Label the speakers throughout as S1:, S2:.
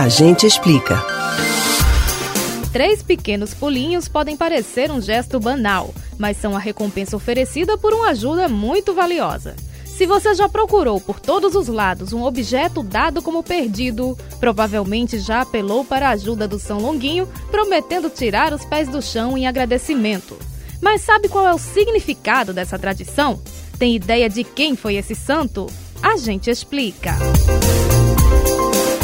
S1: A gente explica.
S2: Três pequenos pulinhos podem parecer um gesto banal, mas são a recompensa oferecida por uma ajuda muito valiosa. Se você já procurou por todos os lados um objeto dado como perdido, provavelmente já apelou para a ajuda do São Longuinho, prometendo tirar os pés do chão em agradecimento. Mas sabe qual é o significado dessa tradição? Tem ideia de quem foi esse santo? A gente explica.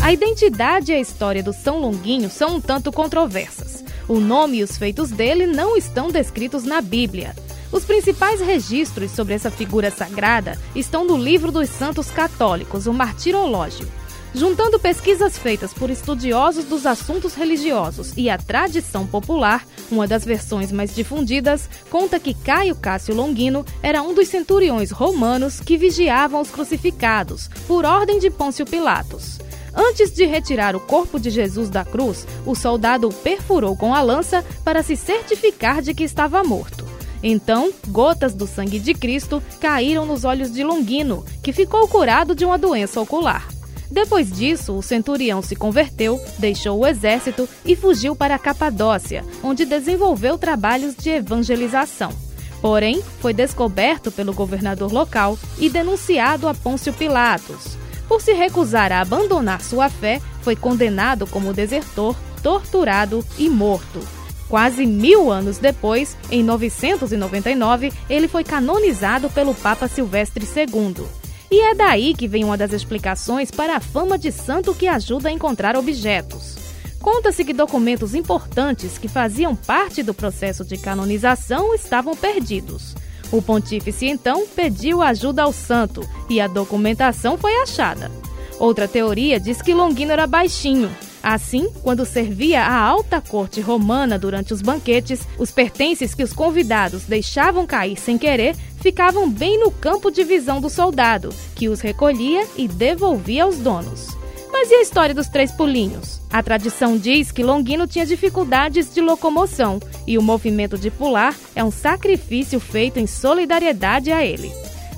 S2: A identidade e a história do São Longuinho são um tanto controversas. O nome e os feitos dele não estão descritos na Bíblia. Os principais registros sobre essa figura sagrada estão no livro dos Santos Católicos, o Martirológio. Juntando pesquisas feitas por estudiosos dos assuntos religiosos e a tradição popular, uma das versões mais difundidas conta que Caio Cássio Longino era um dos centuriões romanos que vigiavam os crucificados, por ordem de Pôncio Pilatos. Antes de retirar o corpo de Jesus da cruz, o soldado o perfurou com a lança para se certificar de que estava morto. Então, gotas do sangue de Cristo caíram nos olhos de Longino, que ficou curado de uma doença ocular. Depois disso, o centurião se converteu, deixou o exército e fugiu para a Capadócia, onde desenvolveu trabalhos de evangelização. Porém, foi descoberto pelo governador local e denunciado a Pôncio Pilatos. Por se recusar a abandonar sua fé, foi condenado como desertor, torturado e morto. Quase mil anos depois, em 999, ele foi canonizado pelo Papa Silvestre II. E é daí que vem uma das explicações para a fama de santo que ajuda a encontrar objetos. Conta-se que documentos importantes que faziam parte do processo de canonização estavam perdidos. O pontífice então pediu ajuda ao santo e a documentação foi achada. Outra teoria diz que Longino era baixinho. Assim, quando servia a alta corte romana durante os banquetes, os pertences que os convidados deixavam cair sem querer ficavam bem no campo de visão do soldado, que os recolhia e devolvia aos donos. Mas e a história dos três pulinhos? A tradição diz que Longino tinha dificuldades de locomoção e o movimento de pular é um sacrifício feito em solidariedade a ele.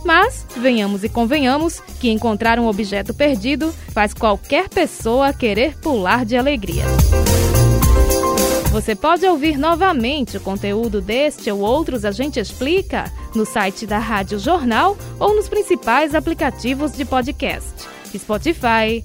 S2: Mas, venhamos e convenhamos, que encontrar um objeto perdido faz qualquer pessoa querer pular de alegria. Você pode ouvir novamente o conteúdo deste ou outros A Gente Explica no site da Rádio Jornal ou nos principais aplicativos de podcast: Spotify,